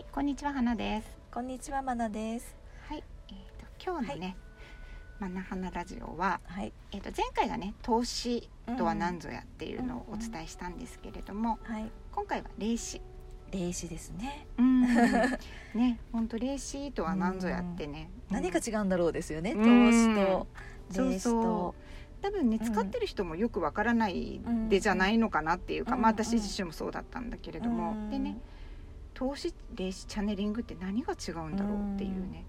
はい、こんにちは花です。こんにちはまなです。はい、えっ、と今日のね、マナ花ラジオははいえっ、と前回がね投資とは何ぞやっていうのをお伝えしたんですけれども、はい。今回は霊視。霊視ですね。うん、ね、本当霊視とは何ぞやってね、何が違うんだろうですよね。投うん資とそう霊視そと。多分ねうん使ってる人もよくわからないでじゃないのかなっていうか、うんまあ私自身もそうだったんだけれども、うんでね投資霊視チャネリングって何が違うんだろうっていうね、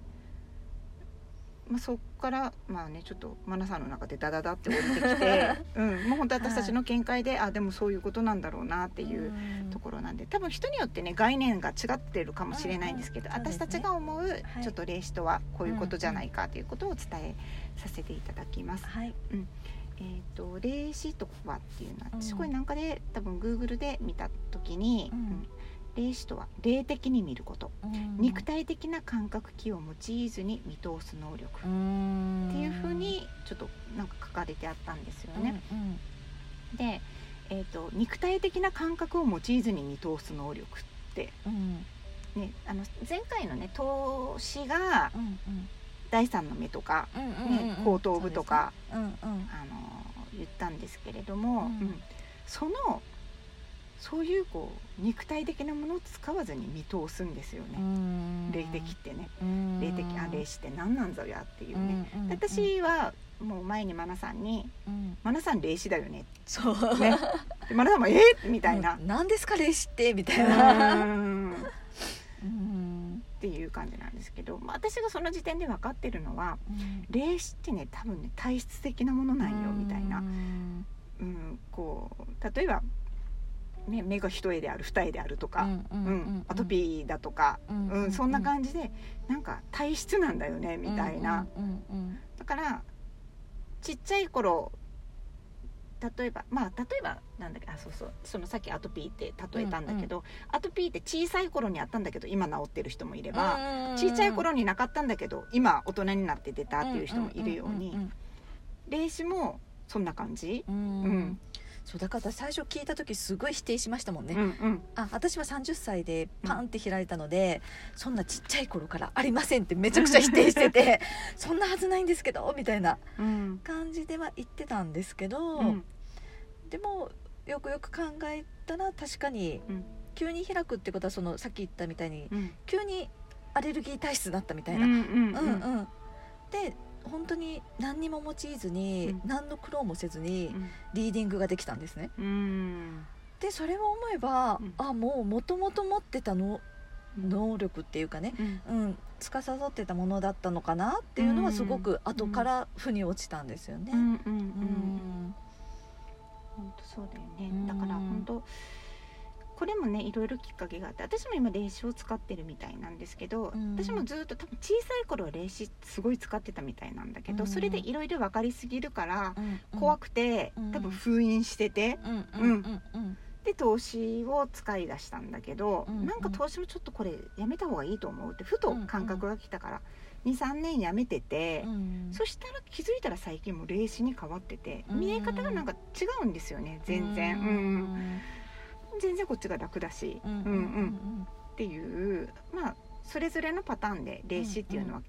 まあ、そっからまあねちょっとマナさんの中でダダダって降りてきて、うん、もう本当私たちの見解で、あでもそういうことなんだろうなっていうところなんで。多分人によってね概念が違ってるかもしれないんですけど、うんうん私たちが思うい。ちょっと霊視とはこういうことじゃないかということを伝えさせていただきます。はい。えー、と霊視とはっていうのはうん。私これなんかで多分 Google で見た時に、うん。うん霊視とは霊的に見ること、肉体的な感覚器を用いずに見通す能力、っっていうふうにちょっとなんか書かれてあったんですよね。で、えー、と肉体的な感覚を用いずに見通す能力って、うん。うんね、あの前回のね投資がうん第三の目とか、うんうんね後頭部とか、そうですね。あの言ったんですけれども、うん。うん。そのそういうこう肉体的なものを使わずに見通すんですようん。ね、霊的ってね、うん。霊的あ霊視って何なんぞやっていうね、うんうんうん。私はもう前にマナさんにうん「マナさん霊視だよね」そう。ね。でマナさんも「えーみたいな。うん。何ですか霊視ってみたいうん。なっうん。ていう感じなんですけど、まあ、私がその時点で分かってるのはうん。霊視ってね多分ね体質的なものなんよみたいな。う、ん。うん、こう例えば、ね、目が一重である二重であるとか、うんうんうんアトピーだとか、うんうんそんな感じでなんか体質なんだよねみたいな、うんうんだからちっちゃい頃例えばまあ例えばなんだっけあそうそうそのさっきアトピーって例えたんだけど、アトピーって小さい頃にあったんだけど今治ってる人もいれば、うん小さい頃になかったんだけど今大人になって出たっていう人もいるようにん霊視もそんな感じ、うんうん。うんそうだから私最初聞いた時すごい否定しましたもんね、うんうん。あ私は30歳でパンって開いたので、そんなちっちゃい頃からありませんってめちゃくちゃ否定してて そんなはずないんですけどみたいなうん。感じでは言ってたんですけど、うん。でもよくよく考えたら確かにうん。急に開くってことはそのさっき言ったみたいにうん。急にアレルギー体質だったみたいな。うんうん。うんうん。で本当に何にも用いずに、うん。何の苦労もせずにうん。リーディングができたんですね。うん。でそれを思えば、うん。あもうもともと持ってたの能力っていうかね、うん。うん、司ってたものだったのかなっていうのはすごく後から腑に落ちたんですよね。うん。本当そうだよね。うん。だから本当これもねいろいろきっかけがあって私も今霊視を使ってるみたいなんですけど、うん。私もずっと多分小さい頃は霊視すごい使ってたみたいなんだけど、うん。それでいろいろ分かりすぎるからうん。怖くて、うん。多分封印しててうん。うん。うん。うん。で投資を使い出したんだけど、うん。なんか投資もちょっとこれやめた方がいいと思うってふと感覚が来たから、23年やめてて。うん。そしたら気づいたら最近もう霊視に変わっててうん。見え方がなんか違うんですよね全然、ううんん全然こっちが楽だし、うん。うんっていうまあそれぞれのパターンで霊視っていうのは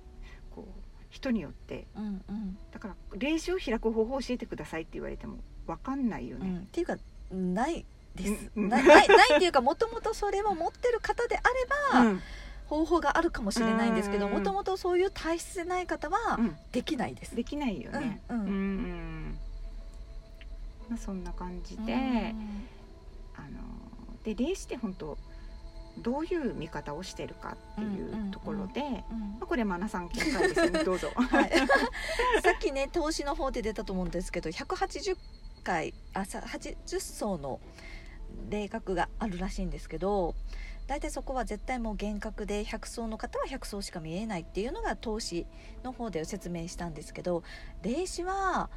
こう人によって。うんうん。だから霊視を開く方法を教えてくださいって言われても分かんないようん。ね。っていうかないです、うんないないないっていうかもともとそれを持ってる方であれば、うん。方法があるかもしれないんですけどうんもともとそういう体質でない方はうん。できないです。できないよね。うんうん。うんまあ、そんな感じで、うん。あので霊視って本当どういう見方をしてるかっていうところで、まこれマナさん見解ですねどうぞ。はい、さっきね投資の方で出たと思うんですけど180回あさ80層の霊角があるらしいんですけど大体そこは絶対もう厳格で100層の方は100層しか見えないっていうのが投資の方で説明したんですけど霊視は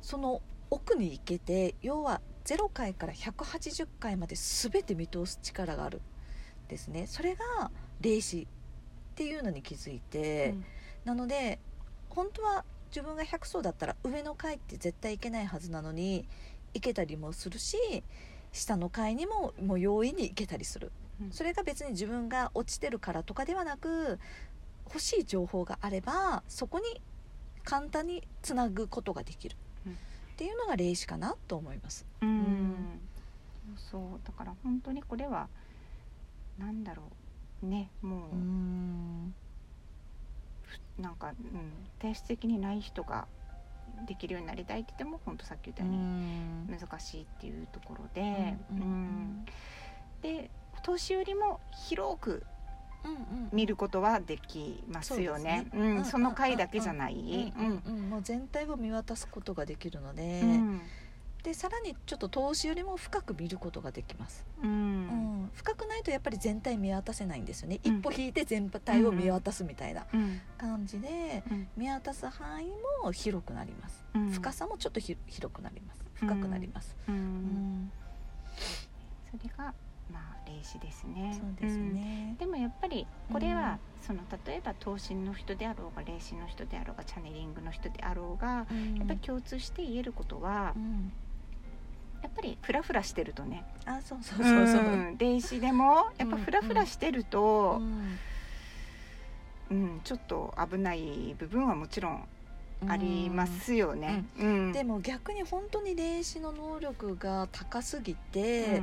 その奥に行けて要は0回から180回まで全て見通す力があるんですね。それが霊視っていうのに気づいて。なので本当は自分が100層だったら上の階って絶対行けないはずなのに行けたりもするし下の階にももう容易に行けたりする。うん。それが別に自分が落ちてるからとかではなく欲しい情報があればそこに簡単につなぐことができる、うんっていうのが霊視かなと思います。うん。そうだから本当にこれはなんだろう。ねもう、うん。なんか、うん、体質的にない人ができるようになりたいって言っても本当さっき言ったように難しいっていうところで、うんうんうん。で年寄りも広く見ることはできますよね。その回だけじゃない。もう全体を見渡すことができるので、うん。でさらにちょっと投資よりも深く見ることができます、ううん。ん深くないとやっぱり全体見渡せないんですよね、うん。一歩引いて全体を見渡すみたいなうん感じでうん。見渡す範囲も広くなります、うん。深さもちょっとひ広くなります。深くなります、ううん。ん。それがまあ霊視ですね。そうですね。うん、でもやっぱりこれは、その例えば投資の人であろうが霊視の人であろうがチャネリングの人であろうが、うん。やっぱり共通して言えることは、うん。やっぱりフラフラしてるとね。あそうそうそうそう、うん。霊視でもやっぱフラフラしてると、うん。うん。ちょっと危ない部分はもちろんありますよね。うん。でも逆に本当に霊視の能力が高すぎて、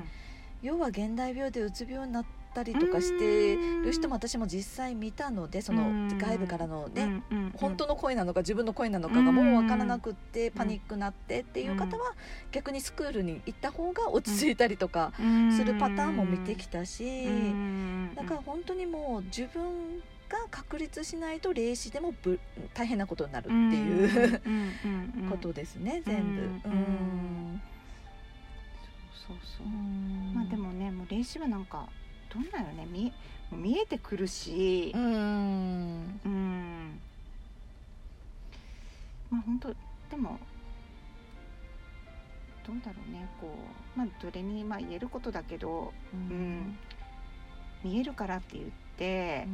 要は現代病でうつ病になったりとかしてる人も私も実際見たのでそのうん。外部からのね、本当の声なのか自分の声なのかがもう分からなくってパニックになってっていう方は逆にスクールに行った方が落ち着いたりとかするパターンも見てきたしだから本当にもう自分が確立しないと霊視でもぶ大変なことになるっていうことですね全部。うん。うんそうそう。まあでもねもう霊視はなんかどんなよね。見見えてくるし。うん。うん。まあ本当でもどうだろうね。こうまあどれにまあ言えることだけど、うん、見えるからって言って、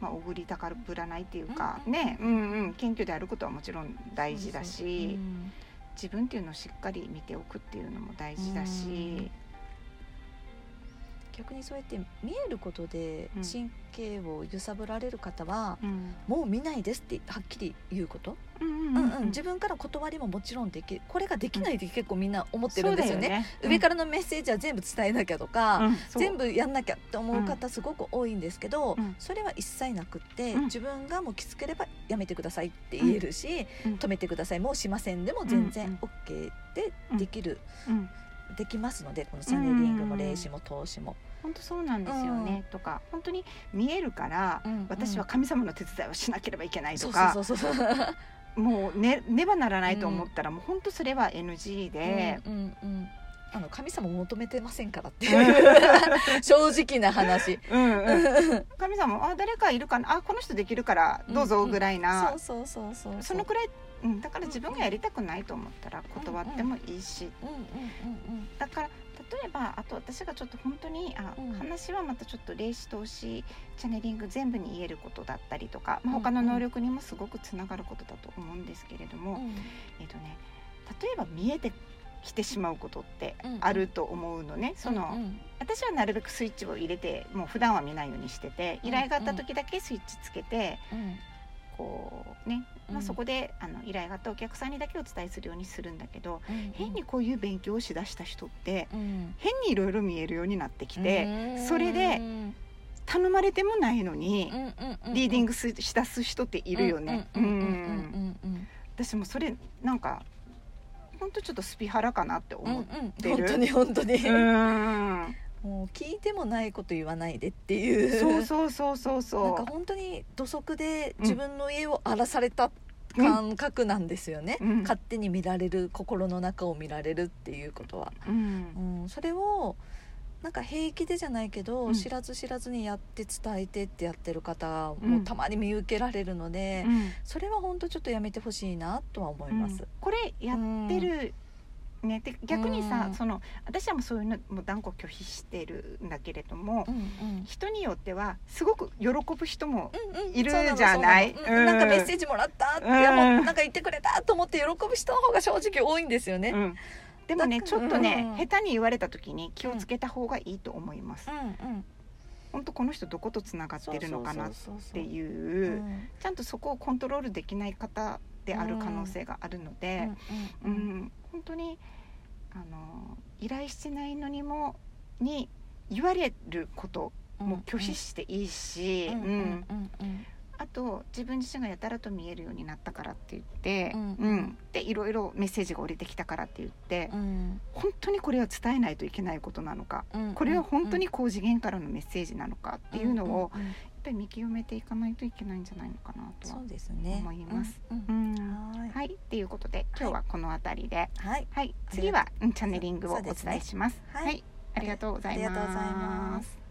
まあ、おぐり高ぶらないっていうか、うん。ね、うんうん、謙虚であることはもちろん大事だし自分っていうのをしっかり見ておくっていうのも大事だし、逆にそうやって見えることでうん。神経を揺さぶられる方は、うん。もう見ないですってはっきり言うこと、うんうんうん自分から断りももちろんできるこれができないって結構みんな思ってるんですよね。そうだよね。上からのメッセージは全部伝えなきゃとか、全部やんなきゃって思う方すごく多いんですけど、うん。それは一切なくって、うん。自分がもうきつければやめてくださいって言えるし、うん。止めてください。もうしませんでも全うん。然 OK でできる、うん。できますのでこのチャネリングも霊視も投資も。本当そうなんですよね、とか本当に見えるから、うん私は神様の手伝いをしなければいけないとか。もうねねばならないと思ったら、もう本当それは NG で、うんうんうん。あの神様求めてませんからっていう 正直な話。うんうん。神様あ誰かいるかな？あこの人できるからどうぞぐらいな、そうそうそうそう。そのくらい、うん、だから自分がやりたくないと思ったら断ってもいいし、だから例えばあと私がちょっと本当にあ、うん。話はまたちょっと霊視投資チャネリング全部に言えることだったりとか、まあ、うん他の能力にもすごくつながることだと思うんですけれども、うん。えっとね例えば見えてきてしまうことってうんあると思うのね、その、うんうん。私はなるべくスイッチを入れてもう普段は見ないようにしてて依頼があった時だけスイッチつけて、うんこうね、まあ、うんそこであの依頼があったお客さんにだけお伝えするようにするんだけど、うん。変にこういう勉強をしだした人ってうん。変にいろいろ見えるようになってきて、うん。それでうん頼まれてもないのに、うんうんうんリーディングすしだす人っているよね。うんうんうんうんうんうん私もそれなんか本当ちょっとスピハラかなってうん思う。うんてる本当に本当に。うんもう聞いてもないこと言わないでっていう。そうそうそうそうそう。なんか本当に土足で自分の家を荒らされた感覚なんですよね、うん。勝手に見られる心の中を見られるっていうことは、うん。うん、それをなんか平気でじゃないけど、うん。知らず知らずにやって伝えてってやってる方うん。もたまに見受けられるので、うん。それは本当ちょっとやめてほしいなとは思います。これやってる、ね、で逆にさ、うん。その私はもうそういうのもう断固拒否してるんだけれども、うんうん。人によってはすごく喜ぶ人も、いるじゃない？そうん。うん。なんかメッセージもらったって、うん。なんか言ってくれたと思って喜ぶ人の方が正直多いんですよね。うん。でもねだちょっとね、うん。下手に言われた時に気をつけた方がいいと思います、うん。うん本当この人どことつながってるのかなっていう、うん。ちゃんとそこをコントロールできない方である可能性があるので、ううんん本当にあの依頼してないのにもに言われることも拒否していいし、うんうんうんうんうん。あと自分自身がやたらと見えるようになったからって言って、うんうん。でいろいろメッセージが降りてきたからって言って、うん。本当にこれは伝えないといけないことなのか、うんこれは本当に高次元からのメッセージなのかっていうのを、っぱり見極めていかないといけないんじゃないのかなとは思います。はい。はい、っていうことで今日はこの辺りで、はい。はい、次はうんチャネリングをお伝えします。はい。はい、ありがとうございます。